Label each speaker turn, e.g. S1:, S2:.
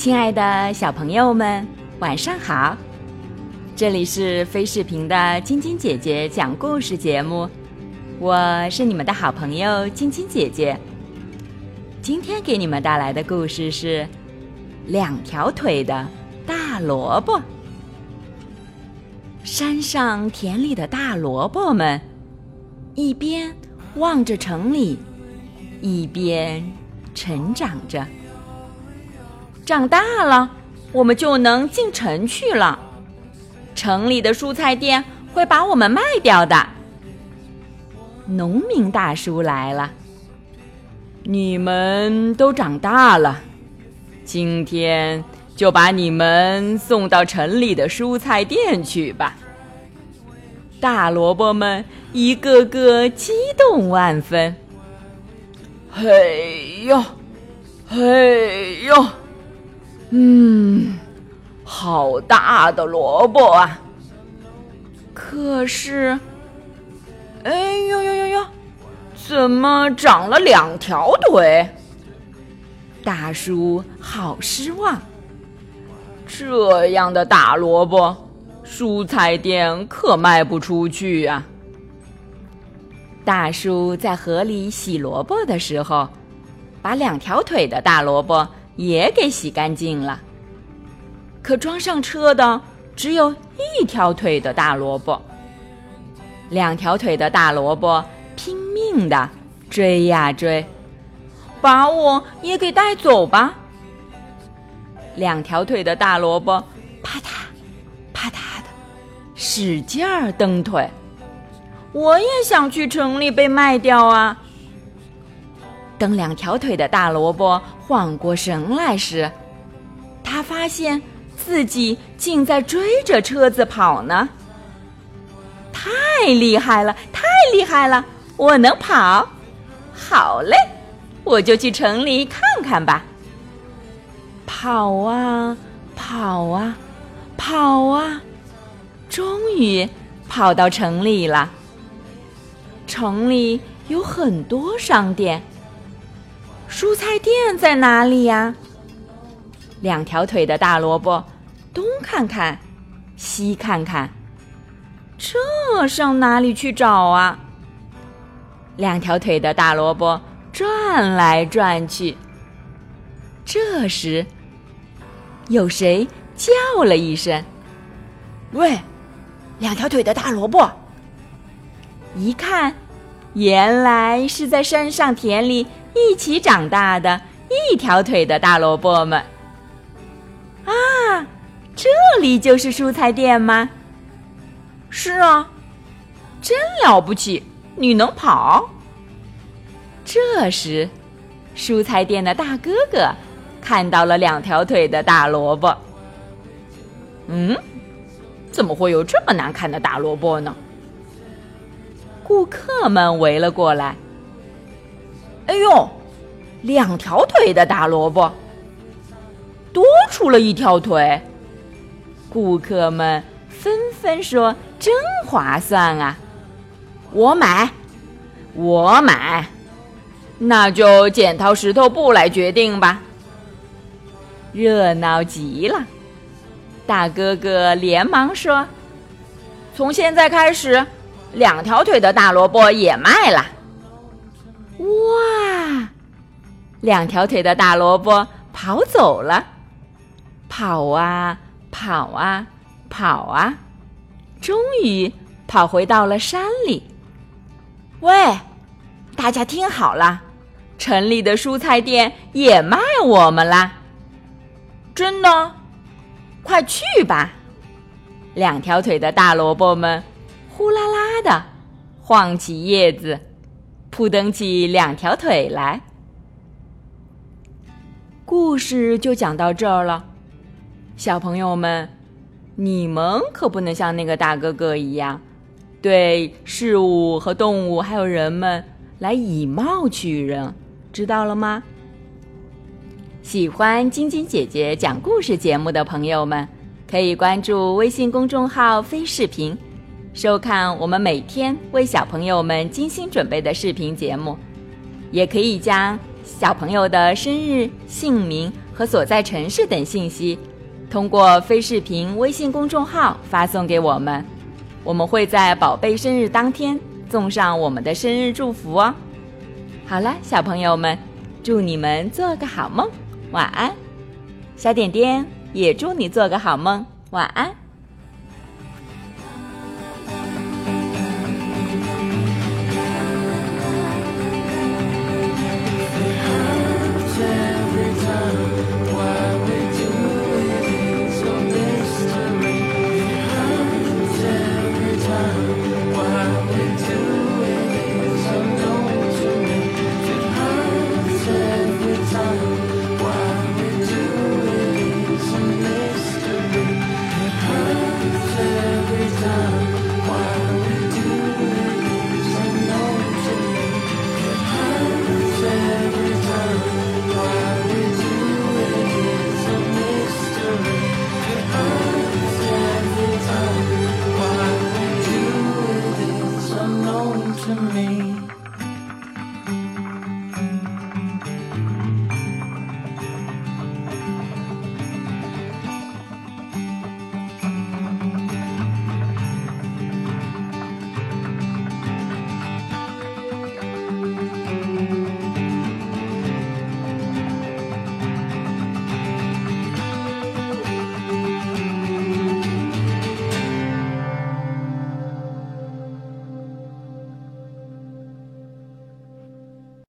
S1: 亲爱的小朋友们，晚上好！这里是飞视频的晶晶姐姐讲故事节目，我是你们的好朋友晶晶姐姐。今天给你们带来的故事是《两条腿的大萝卜》。山上田里的大萝卜们，一边望着城里，一边成长着。长大了，我们就能进城去了。城里的蔬菜店会把我们卖掉的。农民大叔来了，
S2: 你们都长大了，今天就把你们送到城里的蔬菜店去吧。
S1: 大萝卜们一个个激动万分。
S2: 嘿呦，嘿呦！嗯，好大的萝卜啊！
S1: 可是，
S2: 哎呦呦呦呦，怎么长了两条腿？
S1: 大叔好失望。
S2: 这样的大萝卜，蔬菜店可卖不出去啊！
S1: 大叔在河里洗萝卜的时候，把两条腿的大萝卜。也给洗干净了，可装上车的只有一条腿的大萝卜。两条腿的大萝卜拼命的追呀追，把我也给带走吧！两条腿的大萝卜啪嗒啪嗒的使劲儿蹬腿，我也想去城里被卖掉啊！等两条腿的大萝卜缓过神来时，他发现自己竟在追着车子跑呢！太厉害了，太厉害了！我能跑，好嘞，我就去城里看看吧。跑啊跑啊跑啊，终于跑到城里了。城里有很多商店。蔬菜店在哪里呀？两条腿的大萝卜东看看，西看看，这上哪里去找啊？两条腿的大萝卜转来转去。这时，有谁叫了一声：“
S2: 喂，两条腿的大萝卜！”
S1: 一看，原来是在山上田里。一起长大的一条腿的大萝卜们，啊，这里就是蔬菜店吗？
S2: 是啊，真了不起，你能跑。
S1: 这时，蔬菜店的大哥哥看到了两条腿的大萝卜。
S2: 嗯，怎么会有这么难看的大萝卜呢？
S1: 顾客们围了过来。
S2: 哎呦，两条腿的大萝卜，多出了一条腿。
S1: 顾客们纷纷说：“真划算啊！”
S2: 我买，我买，那就剪刀石头布来决定吧。
S1: 热闹极了，大哥哥连忙说：“
S2: 从现在开始，两条腿的大萝卜也卖了。”
S1: 哇！两条腿的大萝卜跑走了，跑啊跑啊跑啊，终于跑回到了山里。喂，大家听好了，城里的蔬菜店也卖我们啦！
S2: 真的？
S1: 快去吧！两条腿的大萝卜们呼啦啦的晃起叶子。扑蹬起两条腿来，故事就讲到这儿了。小朋友们，你们可不能像那个大哥哥一样，对事物和动物还有人们来以貌取人，知道了吗？喜欢晶晶姐姐讲故事节目的朋友们，可以关注微信公众号“飞视频”。收看我们每天为小朋友们精心准备的视频节目，也可以将小朋友的生日、姓名和。所在城市等信息，通过非视频微信公众号发送给我们，我们会在宝贝生日当天送上我们的生日祝福哦。好了，小朋友们，祝你们做个好梦，晚安。小点点也祝你做个好梦，晚安。